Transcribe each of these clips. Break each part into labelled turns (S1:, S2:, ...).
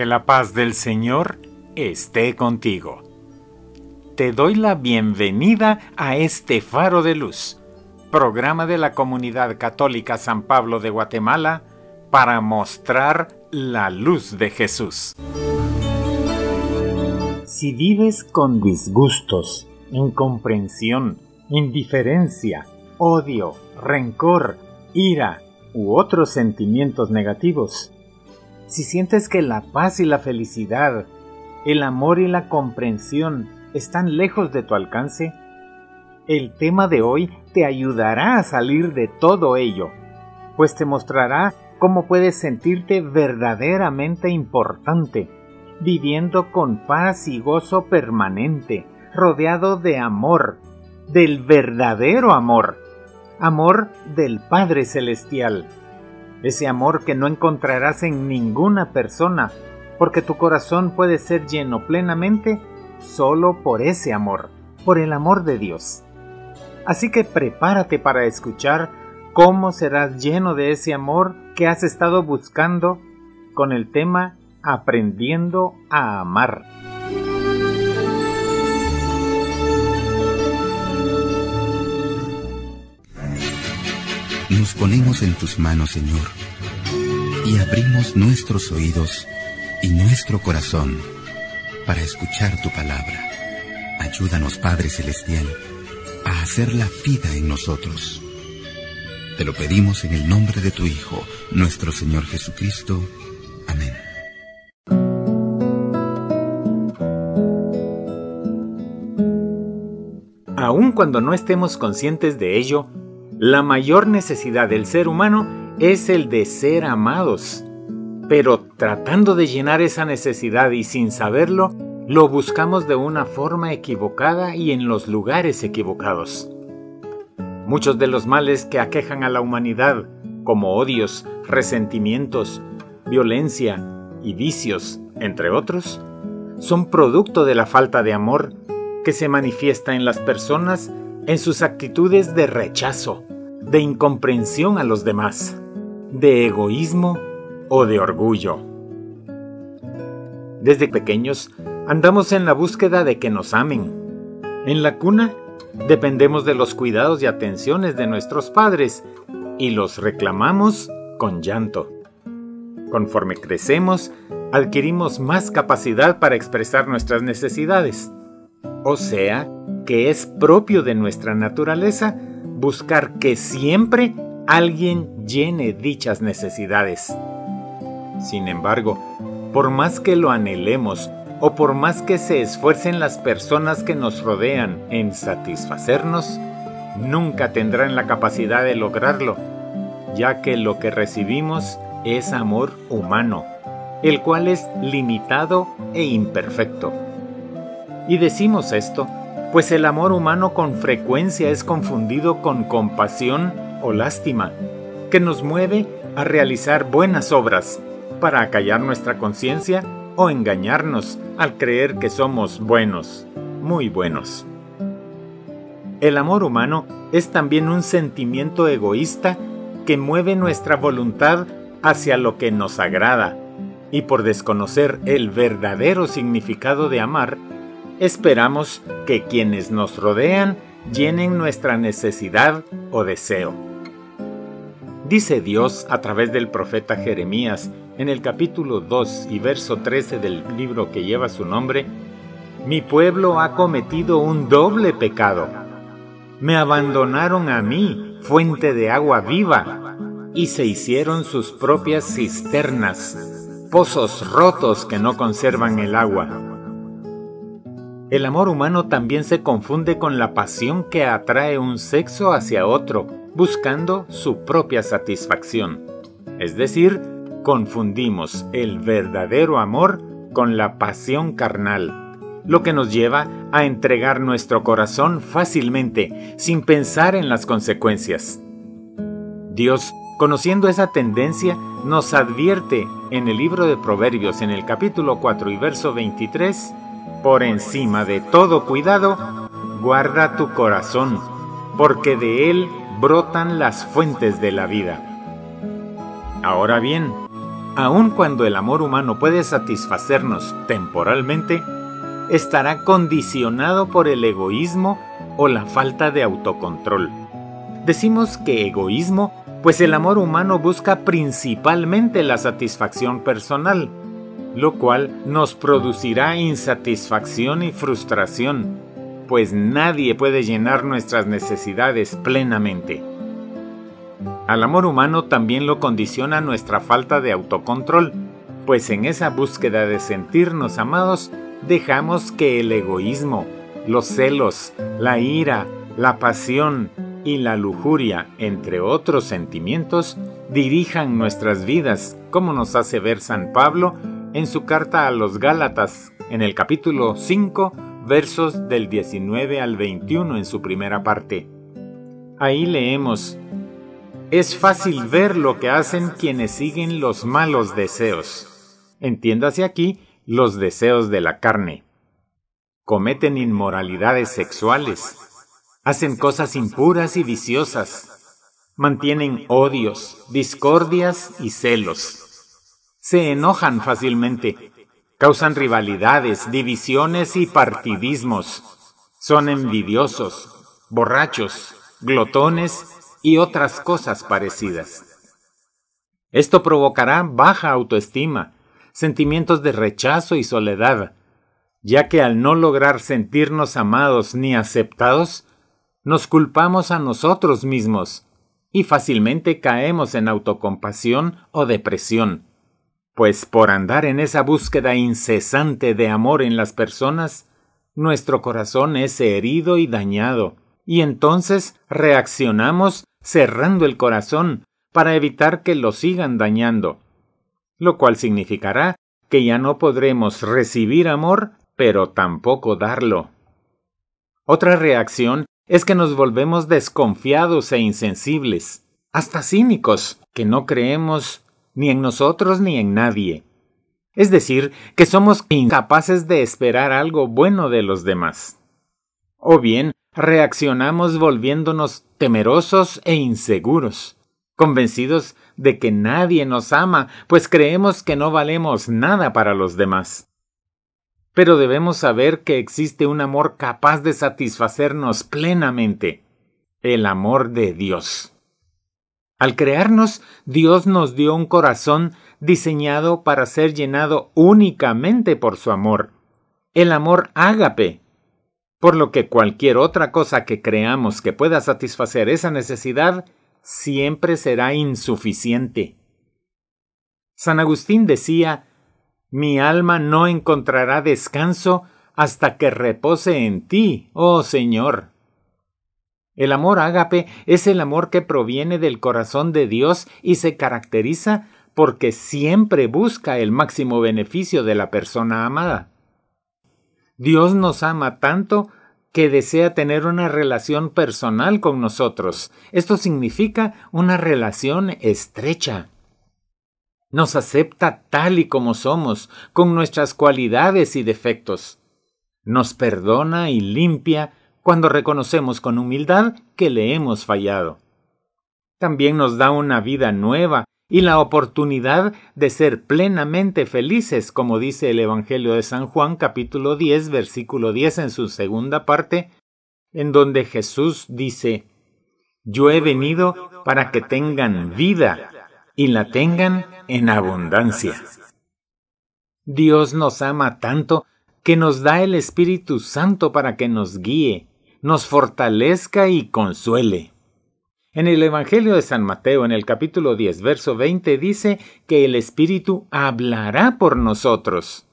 S1: Que la paz del Señor esté contigo. Te doy la bienvenida a este faro de luz, programa de la Comunidad Católica San Pablo de Guatemala para mostrar la luz de Jesús. Si vives con disgustos, incomprensión, indiferencia, odio, rencor, ira u otros sentimientos negativos, si sientes que la paz y la felicidad, el amor y la comprensión están lejos de tu alcance, el tema de hoy te ayudará a salir de todo ello, pues te mostrará cómo puedes sentirte verdaderamente importante, viviendo con paz y gozo permanente, rodeado de amor, del verdadero amor, amor del Padre Celestial ese amor que no encontrarás en ninguna persona, porque tu corazón puede ser lleno plenamente solo por ese amor, por el amor de Dios. Así que prepárate para escuchar cómo serás lleno de ese amor que has estado buscando con el tema Aprendiendo a Amar.
S2: Nos ponemos en tus manos, Señor, y abrimos nuestros oídos y nuestro corazón para escuchar tu palabra. Ayúdanos, Padre Celestial, a hacerla vida en nosotros. Te lo pedimos en el nombre de tu Hijo, nuestro Señor Jesucristo. Amén.
S1: Aun cuando no estemos conscientes de ello, la mayor necesidad del ser humano es el de ser amados. Pero tratando de llenar esa necesidad y sin saberlo, lo buscamos de una forma equivocada y en los lugares equivocados. Muchos de los males que aquejan a la humanidad, como odios, resentimientos, violencia y vicios, entre otros, son producto de la falta de amor que se manifiesta en las personas en sus actitudes de rechazo, de incomprensión a los demás, de egoísmo o de orgullo. Desde pequeños andamos en la búsqueda de que nos amen. En la cuna dependemos de los cuidados y atenciones de nuestros padres y los reclamamos con llanto. Conforme crecemos, adquirimos más capacidad para expresar nuestras necesidades. O sea, que es propio de nuestra naturaleza buscar que siempre alguien llene dichas necesidades. Sin embargo, por más que lo anhelemos o por más que se esfuercen las personas que nos rodean en satisfacernos, nunca tendrán la capacidad de lograrlo, ya que lo que recibimos es amor humano, el cual es limitado e imperfecto. Y decimos esto pues el amor humano con frecuencia es confundido con compasión o lástima, que nos mueve a realizar buenas obras para acallar nuestra conciencia o engañarnos al creer que somos buenos, muy buenos. El amor humano es también un sentimiento egoísta que mueve nuestra voluntad hacia lo que nos agrada, y por desconocer el verdadero significado de amar, esperamos que quienes nos rodean llenen nuestra necesidad o deseo. Dice Dios a través del profeta Jeremías en el capítulo 2 y verso 13 del libro que lleva su nombre, Mi pueblo ha cometido un doble pecado. Me abandonaron a mí, fuente de agua viva, y se hicieron sus propias cisternas, pozos rotos que no conservan el agua el amor humano también se confunde con la pasión que atrae un sexo hacia otro, buscando su propia satisfacción. Es decir, confundimos el verdadero amor con la pasión carnal, lo que nos lleva a entregar nuestro corazón fácilmente, sin pensar en las consecuencias. Dios, conociendo esa tendencia, nos advierte en el libro de Proverbios en el capítulo 4 y verso 23, por encima de todo cuidado, guarda tu corazón, porque de él brotan las fuentes de la vida. Ahora bien, aun cuando el amor humano puede satisfacernos temporalmente, estará condicionado por el egoísmo o la falta de autocontrol. Decimos que egoísmo, pues el amor humano busca principalmente la satisfacción personal, lo cual nos producirá insatisfacción y frustración, pues nadie puede llenar nuestras necesidades plenamente. Al amor humano también lo condiciona nuestra falta de autocontrol, pues en esa búsqueda de sentirnos amados dejamos que el egoísmo, los celos, la ira, la pasión y la lujuria, entre otros sentimientos, dirijan nuestras vidas, como nos hace ver San Pablo en su carta a los Gálatas, en el capítulo 5, versos del 19 al 21 en su primera parte. Ahí leemos, es fácil ver lo que hacen quienes siguen los malos deseos. Entiéndase aquí los deseos de la carne. Cometen inmoralidades sexuales, hacen cosas impuras y viciosas, mantienen odios, discordias y celos. Se enojan fácilmente, causan rivalidades, divisiones y partidismos. Son envidiosos, borrachos, glotones y otras cosas parecidas. Esto provocará baja autoestima, sentimientos de rechazo y soledad, ya que al no lograr sentirnos amados ni aceptados, nos culpamos a nosotros mismos y fácilmente caemos en autocompasión o depresión, pues por andar en esa búsqueda incesante de amor en las personas, nuestro corazón es herido y dañado, y entonces reaccionamos cerrando el corazón para evitar que lo sigan dañando, lo cual significará que ya no podremos recibir amor, pero tampoco darlo. Otra reacción es que nos volvemos desconfiados e insensibles, hasta cínicos, que no creemos ni en nosotros ni en nadie. Es decir, que somos incapaces de esperar algo bueno de los demás. O bien reaccionamos volviéndonos temerosos e inseguros, convencidos de que nadie nos ama, pues creemos que no valemos nada para los demás. Pero debemos saber que existe un amor capaz de satisfacernos plenamente, el amor de Dios. Al crearnos, Dios nos dio un corazón diseñado para ser llenado únicamente por su amor, el amor ágape, por lo que cualquier otra cosa que creamos que pueda satisfacer esa necesidad siempre será insuficiente. San Agustín decía Mi alma no encontrará descanso hasta que repose en ti, oh Señor. El amor ágape es el amor que proviene del corazón de Dios y se caracteriza porque siempre busca el máximo beneficio de la persona amada. Dios nos ama tanto que desea tener una relación personal con nosotros. Esto significa una relación estrecha. Nos acepta tal y como somos, con nuestras cualidades y defectos. Nos perdona y limpia cuando reconocemos con humildad que le hemos fallado. También nos da una vida nueva y la oportunidad de ser plenamente felices, como dice el Evangelio de San Juan capítulo 10 versículo 10 en su segunda parte, en donde Jesús dice, Yo he venido para que tengan vida y la tengan en abundancia. Dios nos ama tanto que nos da el Espíritu Santo para que nos guíe, nos fortalezca y consuele. En el Evangelio de San Mateo, en el capítulo 10, verso 20, dice que el Espíritu hablará por nosotros.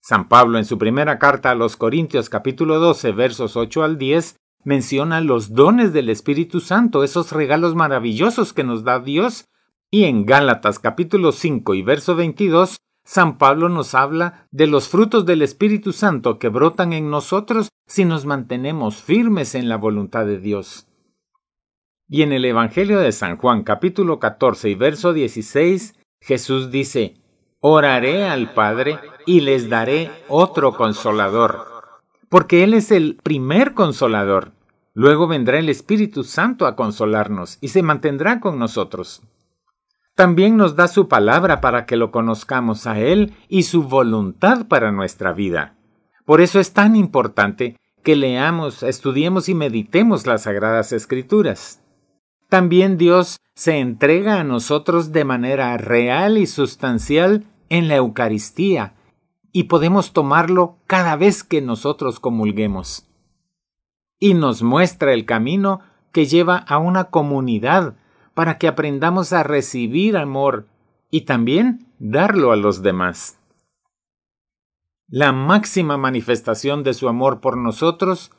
S1: San Pablo, en su primera carta a los Corintios, capítulo 12, versos 8 al 10, menciona los dones del Espíritu Santo, esos regalos maravillosos que nos da Dios. Y en Gálatas, capítulo 5 y verso 22, San Pablo nos habla de los frutos del Espíritu Santo que brotan en nosotros si nos mantenemos firmes en la voluntad de Dios. Y en el Evangelio de San Juan capítulo 14 y verso 16, Jesús dice, Oraré al Padre y les daré otro consolador, porque Él es el primer consolador. Luego vendrá el Espíritu Santo a consolarnos y se mantendrá con nosotros. También nos da su palabra para que lo conozcamos a Él y su voluntad para nuestra vida. Por eso es tan importante que leamos, estudiemos y meditemos las Sagradas Escrituras. También Dios se entrega a nosotros de manera real y sustancial en la Eucaristía, y podemos tomarlo cada vez que nosotros comulguemos. Y nos muestra el camino que lleva a una comunidad para que aprendamos a recibir amor y también darlo a los demás. La máxima manifestación de su amor por nosotros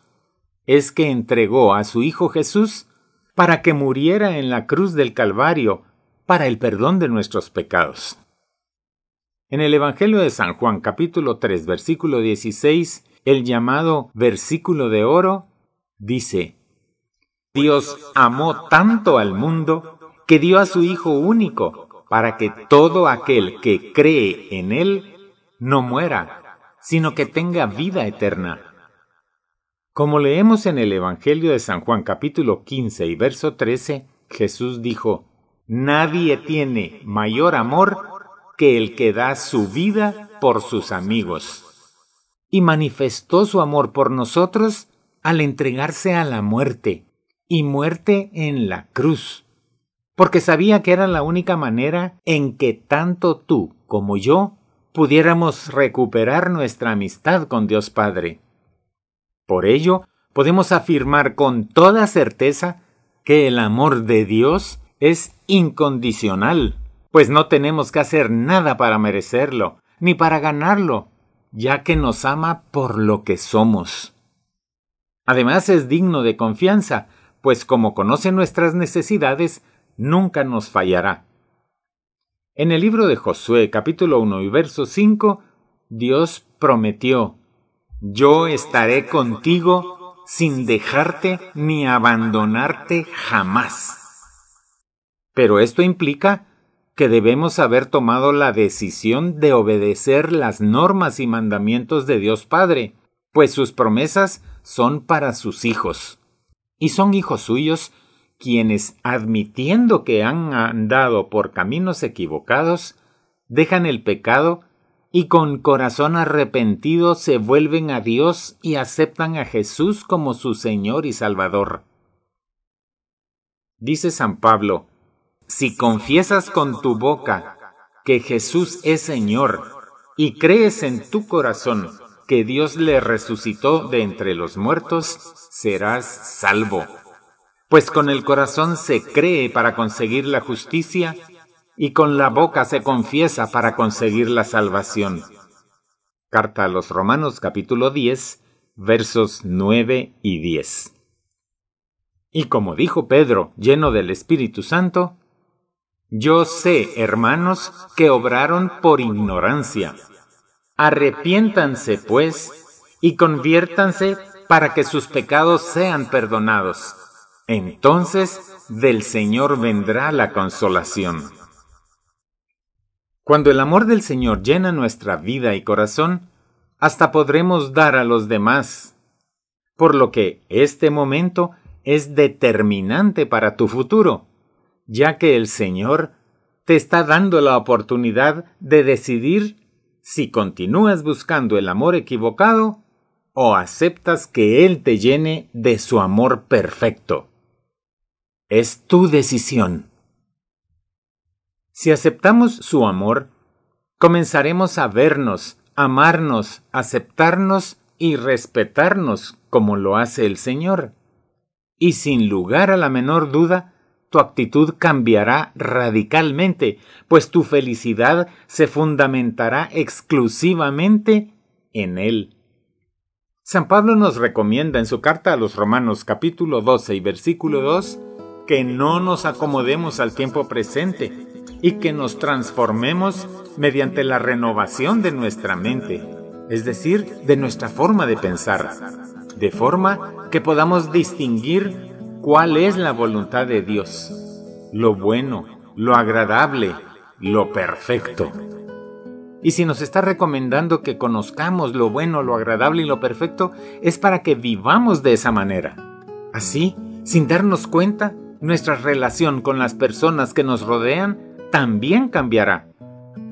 S1: es que entregó a su Hijo Jesús para que muriera en la cruz del Calvario para el perdón de nuestros pecados. En el Evangelio de San Juan capítulo 3 versículo 16, el llamado versículo de oro, dice, Dios amó tanto al mundo que dio a su Hijo único para que todo aquel que cree en Él no muera, sino que tenga vida eterna. Como leemos en el Evangelio de San Juan capítulo 15 y verso 13, Jesús dijo, Nadie tiene mayor amor que el que da su vida por sus amigos. Y manifestó su amor por nosotros al entregarse a la muerte, y muerte en la cruz, porque sabía que era la única manera en que tanto tú como yo pudiéramos recuperar nuestra amistad con Dios Padre. Por ello, podemos afirmar con toda certeza que el amor de Dios es incondicional, pues no tenemos que hacer nada para merecerlo, ni para ganarlo, ya que nos ama por lo que somos. Además es digno de confianza, pues como conoce nuestras necesidades, nunca nos fallará. En el libro de Josué capítulo 1 y verso 5, Dios prometió, Yo estaré contigo sin dejarte ni abandonarte jamás. Pero esto implica que debemos haber tomado la decisión de obedecer las normas y mandamientos de Dios Padre, pues sus promesas son para sus hijos y son hijos suyos quienes, admitiendo que han andado por caminos equivocados, dejan el pecado y con corazón arrepentido se vuelven a Dios y aceptan a Jesús como su Señor y Salvador. Dice San Pablo, si confiesas con tu boca que Jesús es Señor y crees en tu corazón que Dios le resucitó de entre los muertos, serás salvo. Pues con el corazón se cree para conseguir la justicia y con la boca se confiesa para conseguir la salvación. Carta a los Romanos capítulo 10 versos 9 y 10. Y como dijo Pedro, lleno del Espíritu Santo, Yo sé, hermanos, que obraron por ignorancia Arrepiéntanse, pues, y conviértanse para que sus pecados sean perdonados. Entonces del Señor vendrá la consolación. Cuando el amor del Señor llena nuestra vida y corazón, hasta podremos dar a los demás. Por lo que este momento es determinante para tu futuro, ya que el Señor te está dando la oportunidad de decidir si continúas buscando el amor equivocado o aceptas que Él te llene de su amor perfecto. Es tu decisión. Si aceptamos su amor, comenzaremos a vernos, amarnos, aceptarnos y respetarnos como lo hace el Señor. Y sin lugar a la menor duda, tu actitud cambiará radicalmente, pues tu felicidad se fundamentará exclusivamente en Él. San Pablo nos recomienda en su carta a los Romanos capítulo 12 y versículo 2 que no nos acomodemos al tiempo presente y que nos transformemos mediante la renovación de nuestra mente, es decir, de nuestra forma de pensar, de forma que podamos distinguir cuál es la voluntad de Dios, lo bueno, lo agradable, lo perfecto. Y si nos está recomendando que conozcamos lo bueno, lo agradable y lo perfecto, es para que vivamos de esa manera. Así, sin darnos cuenta, nuestra relación con las personas que nos rodean también cambiará,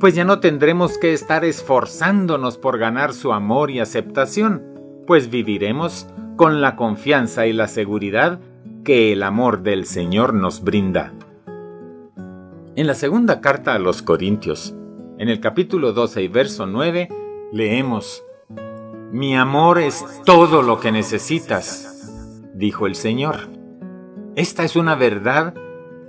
S1: pues ya no tendremos que estar esforzándonos por ganar su amor y aceptación, pues viviremos con la confianza y la seguridad que el amor del Señor nos brinda. En la segunda carta a los Corintios, en el capítulo 12 y verso 9, leemos, Mi amor es todo lo que necesitas, dijo el Señor. Esta es una verdad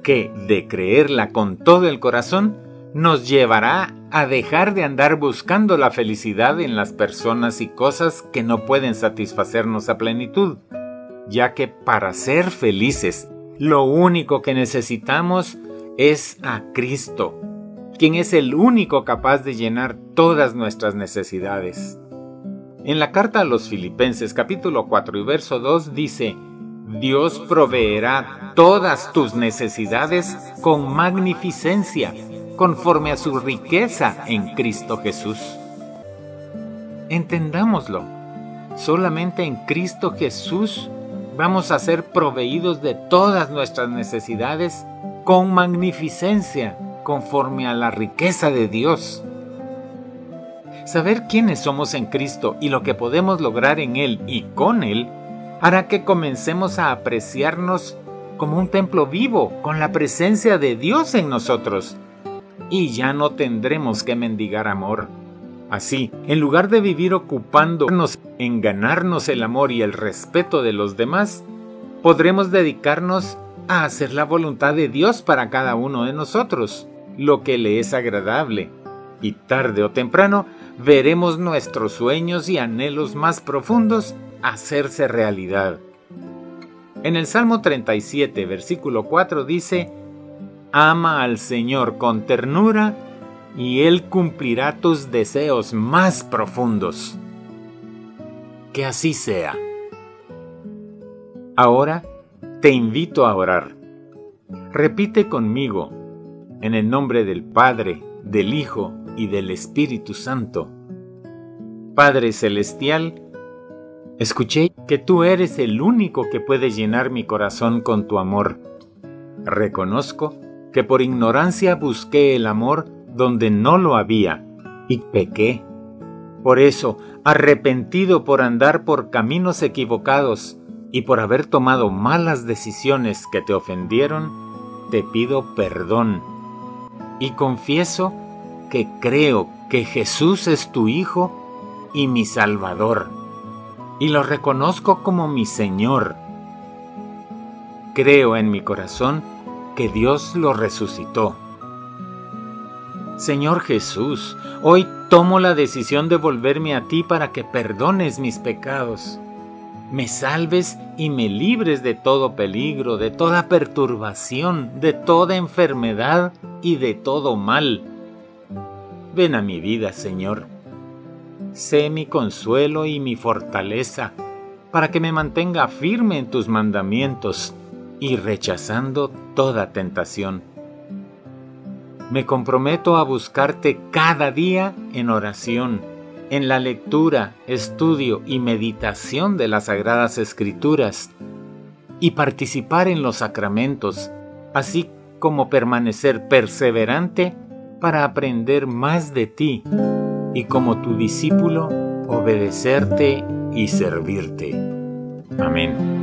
S1: que, de creerla con todo el corazón, nos llevará a dejar de andar buscando la felicidad en las personas y cosas que no pueden satisfacernos a plenitud, ya que para ser felices, lo único que necesitamos es a Cristo, quien es el único capaz de llenar todas nuestras necesidades. En la carta a los Filipenses capítulo 4 y verso 2 dice, Dios proveerá todas tus necesidades con magnificencia, conforme a su riqueza en Cristo Jesús. Entendámoslo, solamente en Cristo Jesús vamos a ser proveídos de todas nuestras necesidades con magnificencia, conforme a la riqueza de Dios. Saber quiénes somos en Cristo y lo que podemos lograr en Él y con Él hará que comencemos a apreciarnos como un templo vivo, con la presencia de Dios en nosotros. Y ya no tendremos que mendigar amor. Así, en lugar de vivir ocupándonos en ganarnos el amor y el respeto de los demás, podremos dedicarnos a hacer la voluntad de Dios para cada uno de nosotros, lo que le es agradable. Y tarde o temprano veremos nuestros sueños y anhelos más profundos hacerse realidad. En el Salmo 37, versículo 4 dice, Ama al Señor con ternura y Él cumplirá tus deseos más profundos. Que así sea. Ahora te invito a orar. Repite conmigo, en el nombre del Padre, del Hijo y del Espíritu Santo. Padre Celestial, Escuché que tú eres el único que puede llenar mi corazón con tu amor. Reconozco que por ignorancia busqué el amor donde no lo había y pequé. Por eso, arrepentido por andar por caminos equivocados y por haber tomado malas decisiones que te ofendieron, te pido perdón y confieso que creo que Jesús es tu Hijo y mi Salvador y lo reconozco como mi Señor. Creo en mi corazón que Dios lo resucitó. Señor Jesús, hoy tomo la decisión de volverme a ti para que perdones mis pecados, me salves y me libres de todo peligro, de toda perturbación, de toda enfermedad y de todo mal. Ven a mi vida, Señor sé mi consuelo y mi fortaleza, para que me mantenga firme en tus mandamientos y rechazando toda tentación. Me comprometo a buscarte cada día en oración, en la lectura, estudio y meditación de las Sagradas Escrituras, y participar en los sacramentos, así como permanecer perseverante para aprender más de ti y como tu discípulo obedecerte y servirte. Amén.